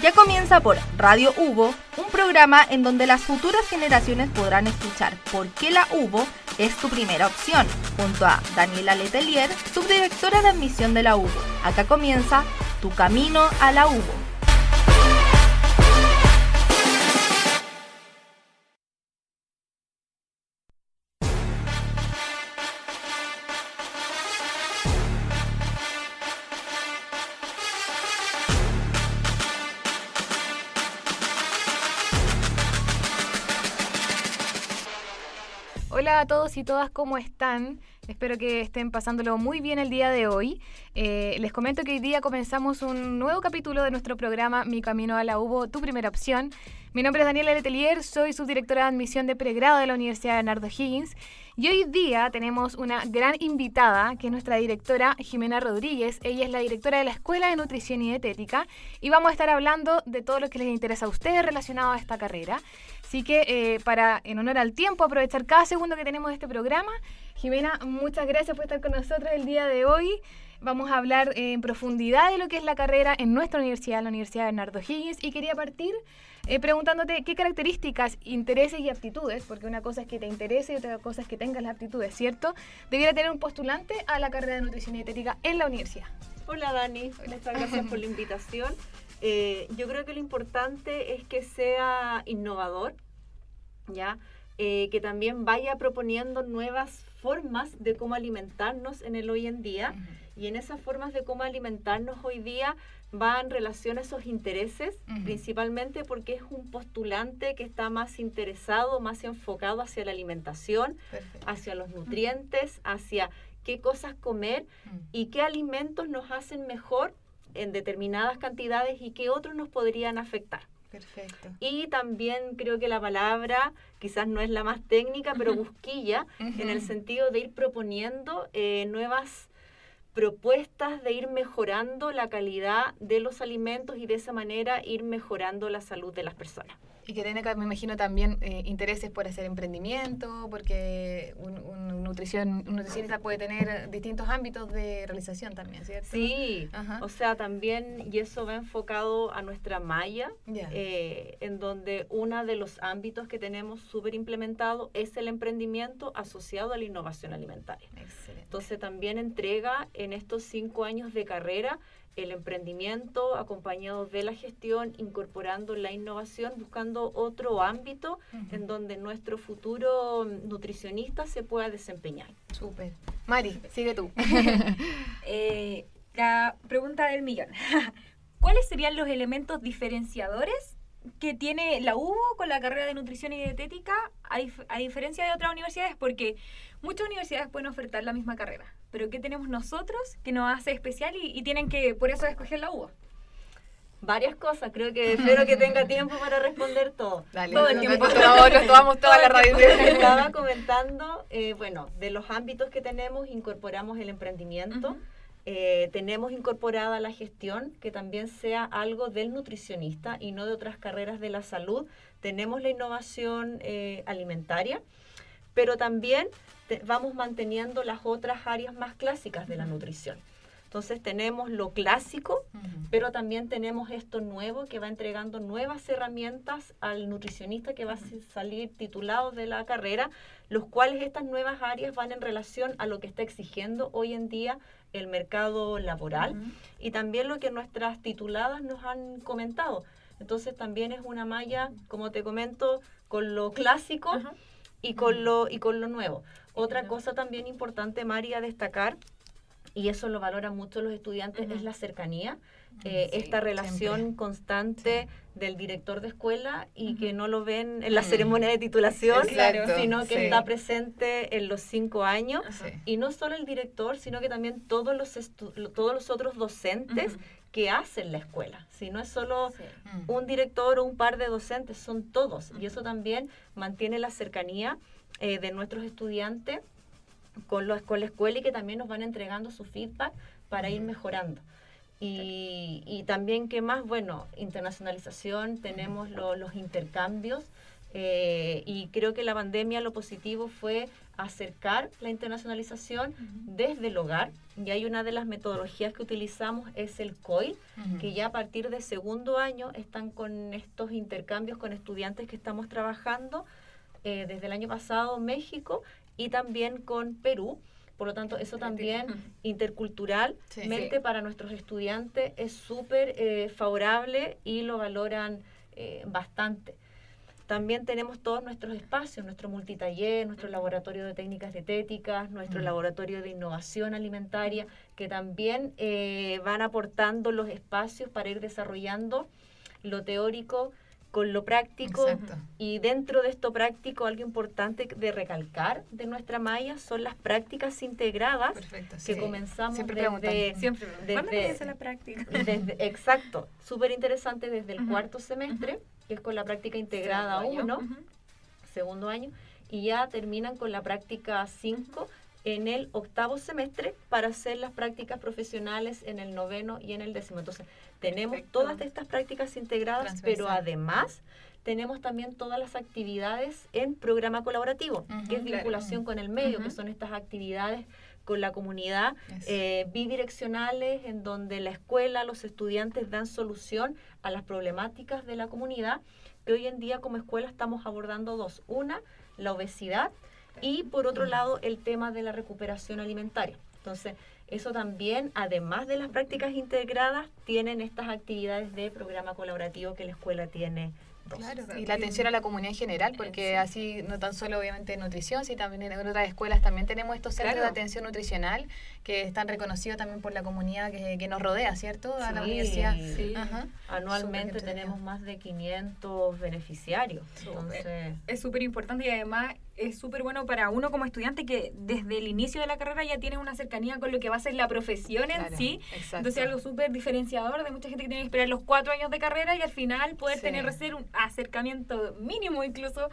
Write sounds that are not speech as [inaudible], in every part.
Ya comienza por Radio Hugo, un programa en donde las futuras generaciones podrán escuchar por qué la UBO es tu primera opción, junto a Daniela Letelier, subdirectora de admisión de la UBO. Acá comienza Tu Camino a la UBO. Todos y todas, ¿cómo están? Espero que estén pasándolo muy bien el día de hoy. Eh, les comento que hoy día comenzamos un nuevo capítulo de nuestro programa Mi Camino a la UBO, tu primera opción. Mi nombre es Daniela Letelier, soy subdirectora de admisión de pregrado de la Universidad de Bernardo Higgins. Y hoy día tenemos una gran invitada, que es nuestra directora Jimena Rodríguez. Ella es la directora de la Escuela de Nutrición y Dietética. Y vamos a estar hablando de todo lo que les interesa a ustedes relacionado a esta carrera. Así que eh, para, en honor al tiempo, aprovechar cada segundo que tenemos de este programa, Jimena, muchas gracias por estar con nosotros el día de hoy. Vamos a hablar en profundidad de lo que es la carrera en nuestra universidad, la Universidad Bernardo Higgins, y quería partir eh, preguntándote qué características, intereses y aptitudes, porque una cosa es que te interese y otra cosa es que tengas las aptitudes, ¿cierto? Debiera tener un postulante a la carrera de nutrición y dietética en la universidad. Hola Dani, muchas gracias por la invitación. Eh, yo creo que lo importante es que sea innovador, ¿ya? Eh, que también vaya proponiendo nuevas formas de cómo alimentarnos en el hoy en día. Y en esas formas de cómo alimentarnos hoy día va en relación a esos intereses, principalmente porque es un postulante que está más interesado, más enfocado hacia la alimentación, hacia los nutrientes, hacia qué cosas comer y qué alimentos nos hacen mejor en determinadas cantidades y qué otros nos podrían afectar. Perfecto. Y también creo que la palabra quizás no es la más técnica, pero [laughs] busquilla, en el sentido de ir proponiendo eh, nuevas propuestas de ir mejorando la calidad de los alimentos y de esa manera ir mejorando la salud de las personas. Y que tiene, me imagino, también eh, intereses por hacer emprendimiento, porque un, nutrición, un nutricionista puede tener distintos ámbitos de realización también, ¿cierto? Sí, o sea, también, y eso va enfocado a nuestra malla, eh, en donde uno de los ámbitos que tenemos súper implementado es el emprendimiento asociado a la innovación alimentaria. Excelente. Entonces también entrega en estos cinco años de carrera el emprendimiento acompañado de la gestión, incorporando la innovación, buscando otro ámbito en donde nuestro futuro nutricionista se pueda desempeñar. Súper. Mari, sigue tú. [laughs] Eh, la pregunta del millón. [laughs] ¿Cuáles serían los elementos diferenciadores que tiene la UBO con la carrera de nutrición y dietética a, a diferencia de otras universidades? Porque muchas universidades pueden ofertar la misma carrera pero ¿qué tenemos nosotros que nos hace especial y, tienen que por eso escoger la UBA? Varias cosas, creo que espero que tenga tiempo para responder todo. [laughs] Dale, todo el tiempo. Nos tomamos toda la radio. [laughs] Estaba comentando, eh, bueno, de los ámbitos que tenemos, incorporamos el emprendimiento. Eh, tenemos incorporada la gestión, que también sea algo del nutricionista y no de otras carreras de la salud. Tenemos la innovación eh, alimentaria, pero también vamos manteniendo las otras áreas más clásicas de la nutrición. Entonces tenemos lo clásico, pero también tenemos esto nuevo que va entregando nuevas herramientas al nutricionista que va a salir titulado de la carrera, los cuales estas nuevas áreas van en relación a lo que está exigiendo hoy en día el mercado laboral y también lo que nuestras tituladas nos han comentado. Entonces también es una malla, como te comento, con lo clásico y con lo, y con lo nuevo. Otra cosa también importante, María, destacar, y eso lo valoran mucho los estudiantes, es la cercanía. Eh, esta relación constante del director de escuela y que no lo ven en la ceremonia de titulación, sino que está presente en los cinco años. Y no solo el director, sino que también todos los, todos los otros docentes que hacen la escuela. Si no es solo mm. un director o un par de docentes, son todos. Y eso también mantiene la cercanía eh, de nuestros estudiantes con, los, con la escuela y que también nos van entregando su feedback para ir mejorando. Y, y, también, ¿qué más? Bueno, internacionalización, tenemos los intercambios Eh, y creo que la pandemia lo positivo fue acercar la internacionalización desde el hogar. Y hay una de las metodologías que utilizamos es el COIL, que ya a partir de segundo año están con estos intercambios con estudiantes que estamos trabajando eh, desde el año pasado México y también con Perú. Por lo tanto, eso también interculturalmente para nuestros estudiantes es súper eh, favorable y lo valoran eh, bastante. También tenemos todos nuestros espacios, nuestro multitaller, nuestro laboratorio de técnicas dietéticas, nuestro laboratorio de innovación alimentaria, que también eh, van aportando los espacios para ir desarrollando lo teórico con lo práctico. Y dentro de esto práctico, algo importante de recalcar de nuestra malla son las prácticas integradas que comenzamos siempre desde, siempre desde, la práctica? exacto, súper interesante desde el cuarto semestre que es con la práctica integrada 1, segundo año, y ya terminan con la práctica 5 en el octavo semestre para hacer las prácticas profesionales en el noveno y en el décimo. Entonces, tenemos todas estas prácticas integradas, pero además tenemos también todas las actividades en programa colaborativo, que es vinculación con el medio, que son estas actividades con la comunidad, eh, bidireccionales, en donde la escuela, los estudiantes dan solución a las problemáticas de la comunidad, que hoy en día como escuela estamos abordando dos. Una, la obesidad y por otro lado el tema de la recuperación alimentaria. Entonces, eso también, además de las prácticas integradas, tienen estas actividades de programa colaborativo que la escuela tiene Claro, y la atención a la comunidad en general, porque así no tan solo obviamente nutrición, sino también en otras escuelas también tenemos estos centros de atención nutricional que están reconocidos también por la comunidad que, nos rodea, ¿cierto? A la universidad. Sí. Anualmente tenemos más de 500 beneficiarios. Entonces... Es súper importante y además es súper bueno para uno como estudiante que desde el inicio de la carrera ya tiene una cercanía con lo que va a ser la profesión en sí. Entonces algo súper diferenciador de mucha gente que tiene que esperar los cuatro años de carrera y al final poder tener un acercamiento mínimo incluso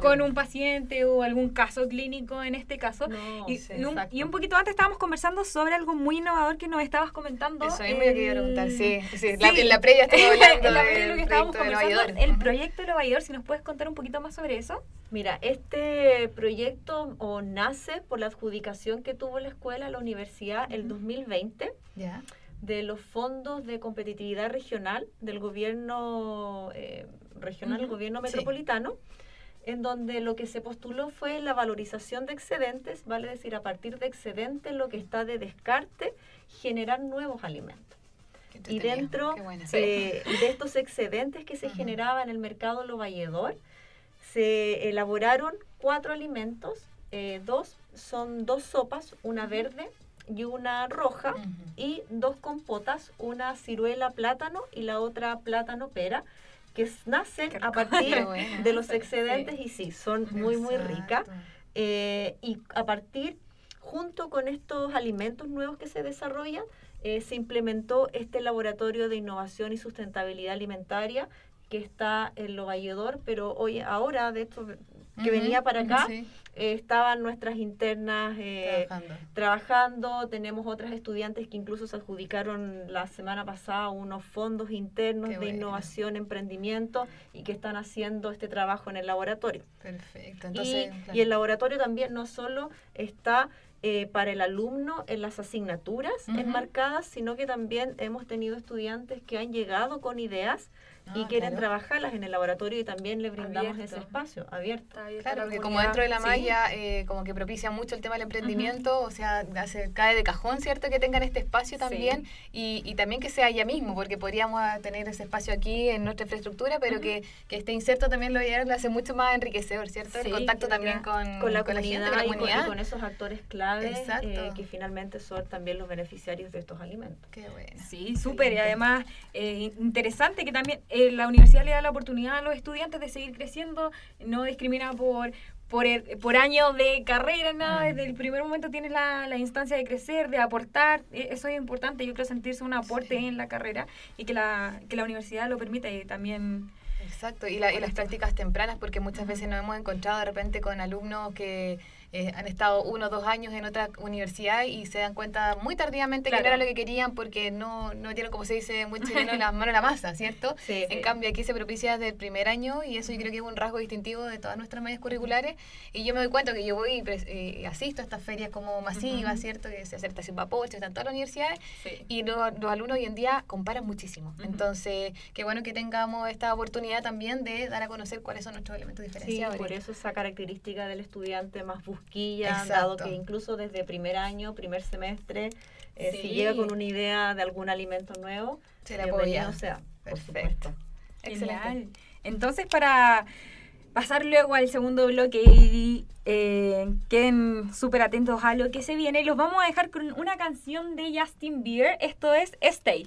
con un paciente o algún caso clínico en este caso. y, un, poquito antes estábamos conversando sobre algo muy innovador que nos estabas comentando. Eso me quería preguntar, sí. sí, en la previa estábamos [laughs] hablando en la previa lo que estábamos conversando, el proyecto de si nos puedes contar un poquito más sobre eso. Mira, este proyecto o nace por la adjudicación que tuvo la escuela, la universidad, el 2020, de los fondos de competitividad regional del gobierno eh, regional, el gobierno metropolitano, en donde lo que se postuló fue la valorización de excedentes, vale decir, a partir de excedentes, lo que está de descarte, generar nuevos alimentos. Y dentro eh, de estos excedentes que se generaban en el mercado lo valledor, se elaboraron cuatro alimentos, eh, dos son dos sopas, una verde y una roja, y dos compotas, una ciruela plátano y la otra plátano pera, que nacen a partir de los excedentes y sí, son muy, muy ricas. Eh, y a partir, junto con estos alimentos nuevos que se desarrollan, eh, se implementó este laboratorio de innovación y sustentabilidad alimentaria que está en Lo Valledor, pero hoy, ahora, de hecho, que venía para acá, eh, estaban nuestras internas eh, trabajando. Tenemos otras estudiantes que incluso se adjudicaron la semana pasada unos fondos internos de innovación, emprendimiento y que están haciendo este trabajo en el laboratorio. Perfecto. Entonces, y, el laboratorio también no solo está eh, para el alumno en las asignaturas enmarcadas, sino que también hemos tenido estudiantes que han llegado con ideas y ah, quieren trabajarlas en el laboratorio y también le brindamos ese espacio abierto. Claro, porque como dentro de la malla, eh, como que propicia mucho el tema del emprendimiento, o sea, hace, cae de cajón, ¿cierto? Que tengan este espacio también y, y, también que sea allá mismo, porque podríamos tener ese espacio aquí en nuestra infraestructura, pero que, que esté inserto también lo, lo hace mucho más enriquecedor, ¿cierto? el contacto también con, con, la, comunidad, con la comunidad. Y con, esos actores claves eh, que finalmente son también los beneficiarios de estos alimentos. Qué bueno. Sí, súper. Y además, eh, interesante que también eh, la universidad le da la oportunidad a los estudiantes de seguir creciendo, no discrimina por, por, por años de carrera, nada, desde el primer momento tienes la, la, instancia de crecer, de aportar, e, eso es importante, yo creo sentirse un aporte en la carrera y que la, que la universidad lo permita y también... Exacto, y, la, y las prácticas tempranas, porque muchas veces nos hemos encontrado de repente con alumnos que eh, han estado uno o dos años en otra universidad y se dan cuenta muy tardíamente que no era lo que querían porque no, no tienen, como se dice muy chileno, las manos a la masa, ¿cierto? [laughs] Sí, en sí. cambio, aquí se propicia desde el primer año y eso yo creo que es un rasgo distintivo de todas nuestras mallas curriculares. Y yo me doy cuenta que yo voy y pres- eh, asisto a estas ferias como masivas, Ujú. ¿cierto? Que se hace estación Papocho, están todas las universidades Sí. y lo- los alumnos hoy en día comparan muchísimo. Ujú. Entonces, qué bueno que tengamos esta oportunidad también de dar a conocer cuáles son nuestros elementos Sí, diferenciadores. por eso esa característica del estudiante más busquilla, Exacto. dado que incluso desde primer año, primer semestre, eh, si llega con una idea de algún alimento nuevo, Se le apoya. sea, por Perfecto. supuesto. Excelente. Genial. Entonces, para pasar luego al segundo bloque y eh, queden súper atentos a lo que se viene, los vamos a dejar con una canción de Justin Bieber. Esto es Stay.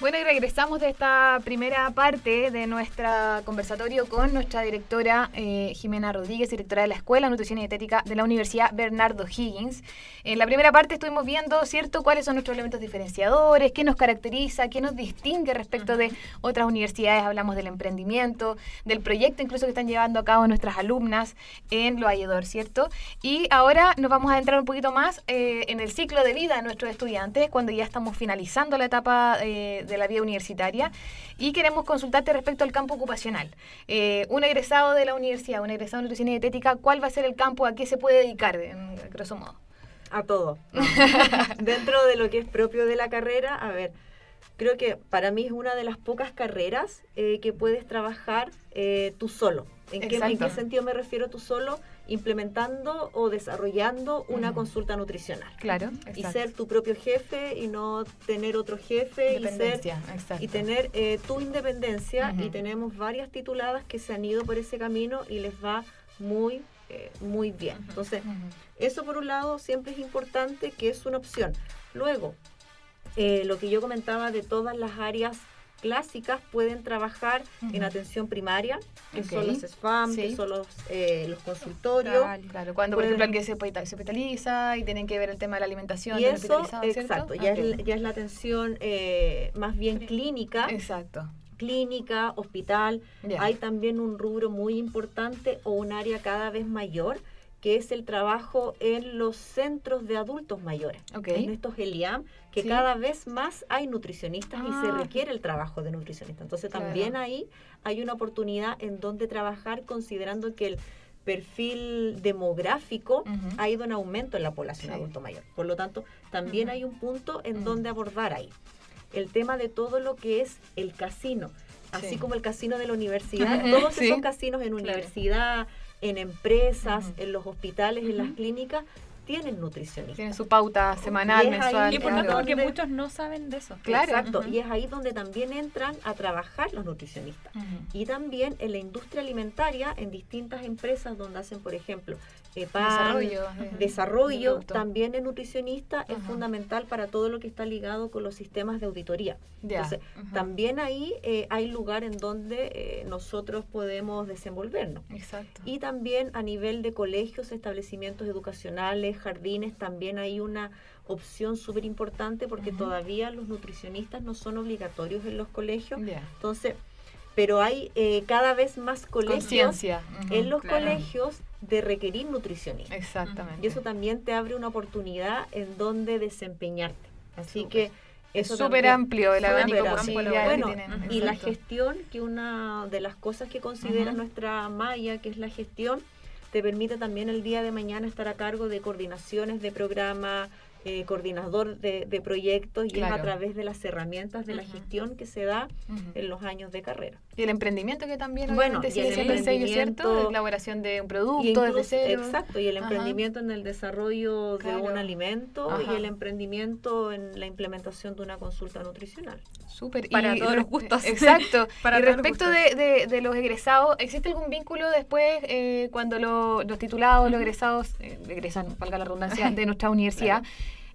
Bueno, y regresamos de esta primera parte de nuestro conversatorio con nuestra directora eh, Jimena Rodríguez, directora de la Escuela de Nutrición y Dietética de la Universidad Bernardo Higgins. En la primera parte estuvimos viendo, ¿cierto?, cuáles son nuestros elementos diferenciadores, qué nos caracteriza, qué nos distingue respecto de otras universidades. Hablamos del emprendimiento, del proyecto incluso que están llevando a cabo nuestras alumnas en Lo Ayedor, ¿cierto? Y ahora nos vamos a entrar un poquito más eh, en el ciclo de vida de nuestros estudiantes, cuando ya estamos finalizando la etapa eh, de la vida universitaria y queremos consultarte respecto al campo ocupacional. Eh, un egresado de la universidad, un egresado de nutrición y dietética, ¿cuál va a ser el campo a qué se puede dedicar, en grosso modo? A todo. [laughs] Dentro de lo que es propio de la carrera, a ver, creo que para mí es una de las pocas carreras eh, que puedes trabajar eh, tú solo. ¿En qué, ¿En qué sentido me refiero tú solo? Implementando o desarrollando una consulta nutricional. Claro, Y ser tu propio jefe y no tener otro jefe y ser exacto. y tener eh, tu independencia y tenemos varias tituladas que se han ido por ese camino y les va muy eh, muy bien. Entonces, eso por un lado siempre es importante que es una opción. Luego, eh, lo que yo comentaba de todas las áreas clásicas pueden trabajar en atención primaria, que son los SFAM, Sí. que son los, eh, los consultorios. Claro, cuando por ejemplo alguien se hospita- se hospitaliza y tienen que ver el tema de la alimentación Y eso, exacto, ya, es, ya es la atención eh, más bien clínica, Exacto. clínica, hospital. Hay también un rubro muy importante o un área cada vez mayor que es el trabajo en los centros de adultos mayores, en estos ELIAM, que Sí. cada vez más hay nutricionistas y se Ah. requiere el trabajo de nutricionistas. Entonces Claro. también ahí hay una oportunidad en donde trabajar considerando que el perfil demográfico ha ido en aumento en la población Sí. adulto mayor. Por lo tanto, también hay un punto en donde abordar ahí. El tema de todo lo que es el casino, así Sí. como el casino de la universidad, todos [laughs] esos casinos en Claro. En empresas, en los hospitales, en las clínicas, tienen nutricionistas. Tienen su pauta semanal, Y mensual. Y que por claro. tanto, porque muchos no saben de eso. Claro. Exacto, y es ahí donde también entran a trabajar los nutricionistas. Y también en la industria alimentaria, en distintas empresas donde hacen, por ejemplo, eh, pan, Desarrollo. de- de desarrollo, también el nutricionista es fundamental para todo lo que está ligado con los sistemas de auditoría. Entonces, también ahí eh, hay lugar en donde eh, nosotros podemos desenvolvernos. Exacto. Y también a nivel de colegios, establecimientos educacionales, jardines, también hay una opción súper importante porque todavía los nutricionistas no son obligatorios en los colegios. Entonces, pero hay eh, cada vez más colegios en los claro. colegios de requerir nutricionistas. Exactamente. Y eso también te abre una oportunidad en donde desempeñarte. Así Súper. que es eso súper amplio el abanico Bueno, que tienen. y la gestión, que una de las cosas que considera nuestra malla, que es la gestión, te permite también el día de mañana estar a cargo de coordinaciones de programa, eh, coordinador de, de proyectos, y es a través de las herramientas de la gestión que se da en los años de carrera. Y el emprendimiento que también Bueno, y el siendo el sello, ¿cierto? emprendimiento- Elaboración de un producto desde incluso- cero. Exacto, y el Ajá. emprendimiento en el desarrollo de Claro. un alimento Ajá. y el emprendimiento en la implementación de una consulta nutricional. Súper. Para Y todos los gustos. Exacto. [laughs] Para y respecto gustos. de, de- de los egresados, ¿existe algún vínculo después eh, cuando lo- los titulados, los egresados, eh, egresan, valga la redundancia, de [laughs] nuestra universidad?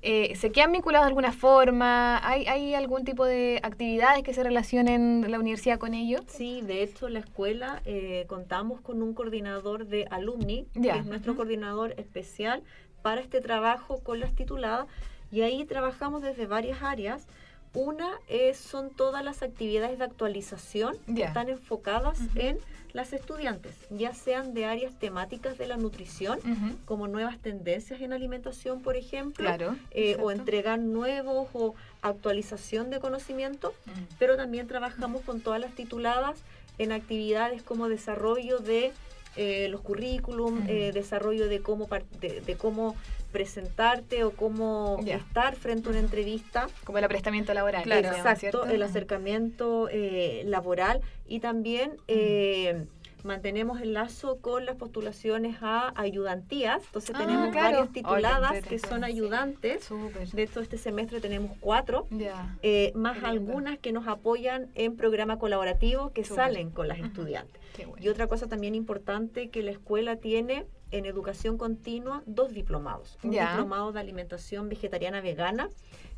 Eh, ¿Se quedan vinculados de alguna forma? ¿Hay, ¿Hay algún tipo de actividades que se relacionen la universidad con ellos? Sí, de hecho, la escuela eh, contamos con un coordinador de alumni, que es nuestro coordinador especial para este trabajo con las tituladas, y ahí trabajamos desde varias áreas. Una es, son todas las actividades de actualización que están enfocadas en las estudiantes, ya sean de áreas temáticas de la nutrición, como nuevas tendencias en alimentación, por ejemplo, Claro. eh, o entregar nuevos o actualización de conocimiento, Ujú. pero también trabajamos con todas las tituladas en actividades como desarrollo de eh, los currículum, eh, desarrollo de cómo, de cómo presentarte o cómo estar frente a una entrevista. Como el aprestamiento laboral. Claro, Exacto, el acercamiento eh, laboral y también eh, mantenemos el lazo con las postulaciones a ayudantías. Entonces Ah, tenemos claro. varias tituladas que son ayudantes. De hecho, este semestre tenemos cuatro. Ya. eh, más algunas que nos apoyan en programa colaborativo que salen con las estudiantes. Bueno. Y otra cosa también importante que la escuela tiene en educación continua dos diplomados. Un Ya. diplomado de alimentación vegetariana vegana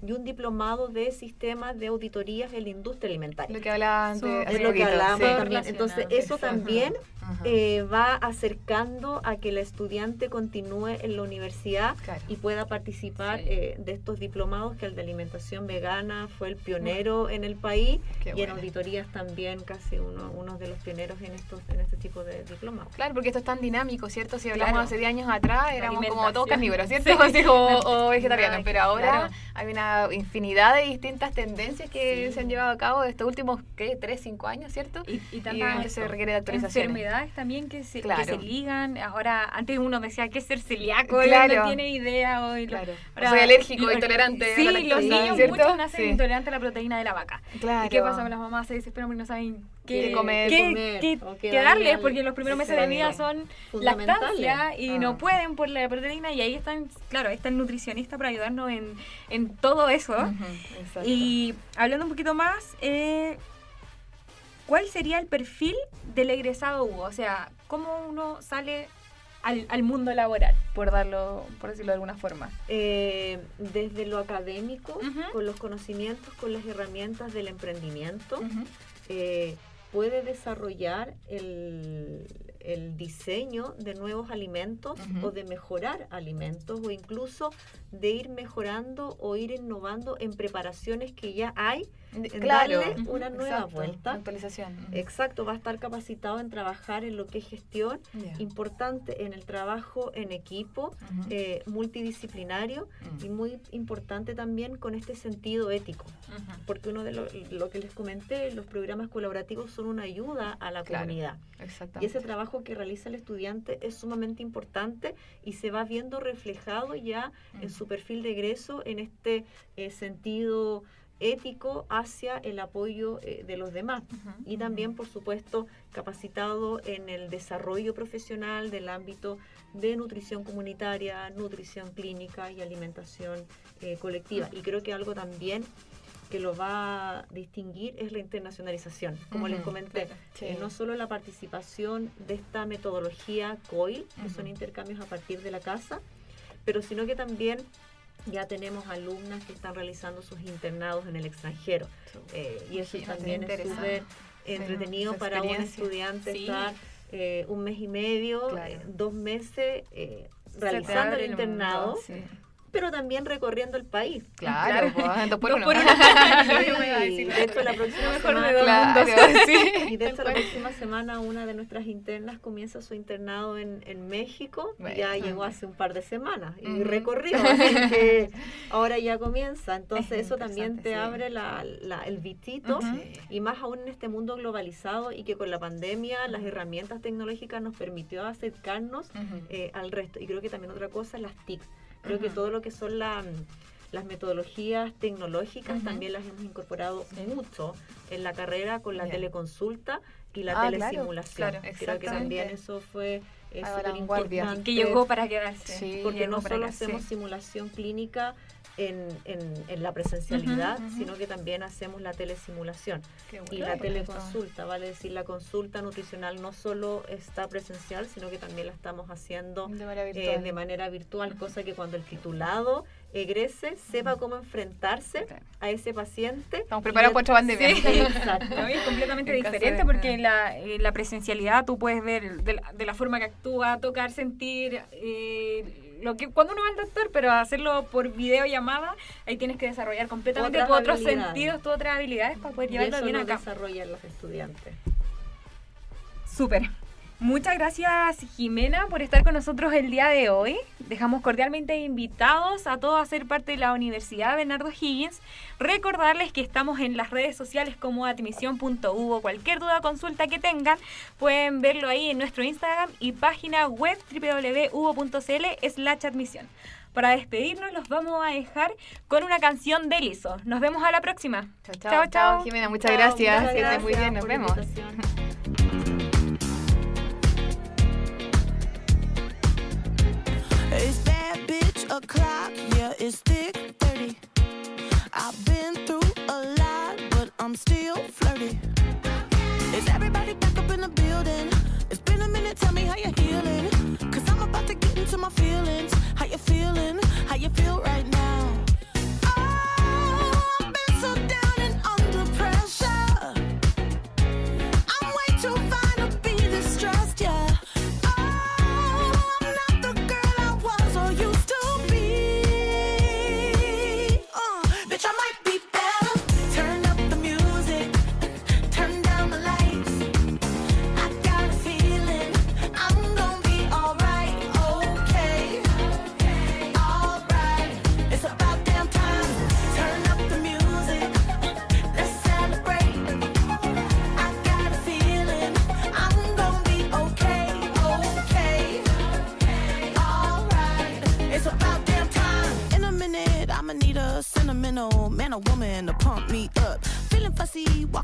y un diplomado de sistemas de auditorías en la industria alimentaria. Lo que hablaba antes. Súper. hace Es lo que hablábamos sí. también. Entonces, eso también Ajá. eh, va acercando a que la estudiante continúe en la universidad Claro. y pueda participar Sí. eh, de estos diplomados que el de alimentación vegana fue el pionero en el país Qué y en bueno. auditorías también casi uno, uno de los pioneros en estos en este tipo de diplomados. Claro, porque esto es tan dinámico, ¿cierto? Si hablamos Claro. hace 10 años atrás, éramos como todos carnívoros, ¿cierto? [laughs] Sí. Así como, o vegetarianos, Ay, pero ahora claro. hay una infinidad de distintas tendencias que Sí. se han llevado a cabo estos últimos, ¿qué? 3, 5 años, ¿cierto? Y, y tantas se requiere de actualizaciones. enfermedades también que se, que Claro. se ligan. Ahora, antes uno decía que es ser celíaco, Claro. no tiene idea hoy. Claro. ahora- Soy alérgico, lo- intolerante. a Sí, la los niños ¿cierto? muchos nacen Sí. intolerantes a la proteína de la vaca. Claro. ¿Y qué pasa con las mamás? Se desesperan porque no saben qué, Qué comer, qué, comer, qué- o qué qué darle darles, al- porque los primeros meses de vida son Fundamentales. lactancia y Ah. no pueden por la proteína y ahí están, claro, ahí está el nutricionista para ayudarnos en, en todo eso. Y hablando un poquito más, eh, ¿cuál sería el perfil del egresado Hugo? O sea, ¿cómo uno sale al, al mundo laboral, por darlo, por decirlo de alguna forma? Eh, desde lo académico, con los conocimientos, con las herramientas del emprendimiento, eh, puede desarrollar el, el diseño de nuevos alimentos o de mejorar alimentos o incluso de ir mejorando o ir innovando en preparaciones que ya hay Claro, darle una nueva exacto, vuelta. Actualización. Exacto, va a estar capacitado en trabajar en lo que es gestión, importante en el trabajo en equipo, Ujú. eh, multidisciplinario Mm. y muy importante también con este sentido ético. Porque uno de lo, lo que les comenté, los programas colaborativos son una ayuda a la Claro. comunidad. Y ese trabajo que realiza el estudiante es sumamente importante y se va viendo reflejado ya en su perfil de egreso en este eh, sentido ético hacia el apoyo eh, de los demás. Ujú. Y también, por supuesto, capacitado en el desarrollo profesional del ámbito de nutrición comunitaria, nutrición clínica y alimentación eh, colectiva. Y creo que algo también que lo va a distinguir es la internacionalización. Como les comenté, sí. eh, no solo la participación de esta metodología COIL, que son intercambios a partir de la casa, pero sino que también ya tenemos alumnas que están realizando sus internados en el extranjero. Eh, y eso también es súper entretenido para un estudiante Sí. estar eh, un mes y medio, Claro. eh, dos meses eh, realizando el internado. Pero también recorriendo el país. Claro, pues, dos por uno. decir de hecho, la próxima mejor de semana, dos Claro, [laughs] sí. y de hecho, la próxima semana una de nuestras internas comienza su internado en, en México. Bueno. Ya llegó hace un par de semanas y Ujú. recorrió, así [laughs] que ahora ya comienza. Entonces Es eso también te sí. abre la, la- el vitito. Ujú. Y más aún en este mundo globalizado y que con la pandemia las herramientas tecnológicas nos permitió acercarnos eh, al resto. Y creo que también otra cosa, las TIC. Creo que todo lo que son la, las metodologías tecnológicas también las hemos incorporado Sí. mucho en la carrera con la teleconsulta y la Ah, claro, telesimulación. claro, Creo que también eso fue la súper importante. Que llegó para quedarse. Sí, porque no solo hacemos simulación clínica en, en, en la presencialidad, sino que también hacemos la telesimulación Qué y la teleconsulta, vale decir, la consulta nutricional no solo está presencial, sino que también la estamos haciendo De manera eh, virtual. de manera virtual, cosa que cuando el titulado egrese sepa cómo enfrentarse Claro. a ese paciente. Estamos y preparados para otra pandemia. Sí. Exacto. ¿no? [laughs] Y es completamente En diferente de- porque en la, en la presencialidad tú puedes ver de la, de la forma que actúa, tocar, sentir, eh, lo que cuando uno va al doctor, pero hacerlo por videollamada, ahí tienes que desarrollar completamente Otras tus otros sentidos, tus otras habilidades para poder Y llevarlo eso bien lo acá. desarrollan los estudiantes. Súper. Muchas gracias Jimena por estar con nosotros el día de hoy. Dejamos cordialmente invitados a todos a ser parte de la Universidad Bernardo Higgins. Recordarles que estamos en las redes sociales como admisión.uvo. Cualquier duda o consulta que tengan pueden verlo ahí en nuestro Instagram y página web www.uvo.cl slash admisión. Para despedirnos los vamos a dejar con una canción de Lizo. Nos vemos a la próxima. Chao, Chao, chao, chao. Jimena, muchas Chao, gracias. muchas Que estés muy bien, nos vemos. [laughs] o'clock, yeah, it's thick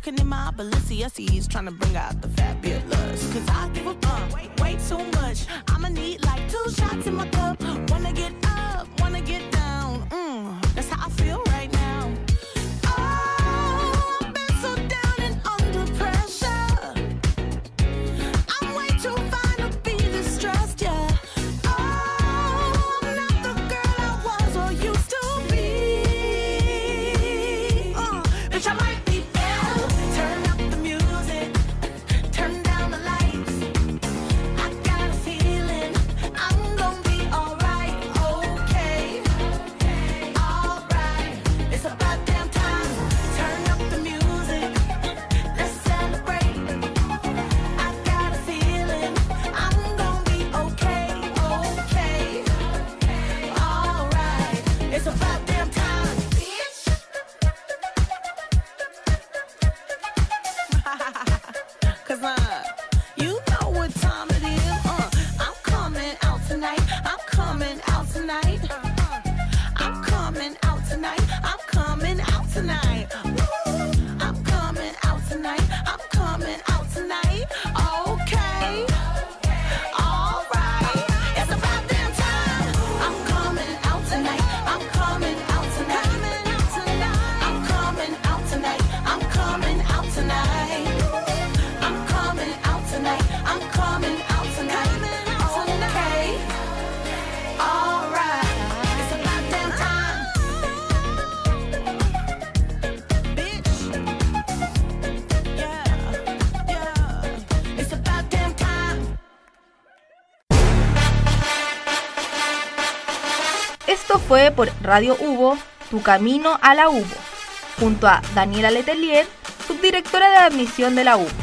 walking in my Balenciennes, trying to bring out the fabulous. Cause I give a fuck way, way too much. I'ma need like two shots in my cup. Wanna get Radio Hubo, Tu Camino a la Hubo, junto a Daniela Letelier, subdirectora de admisión de la Hubo.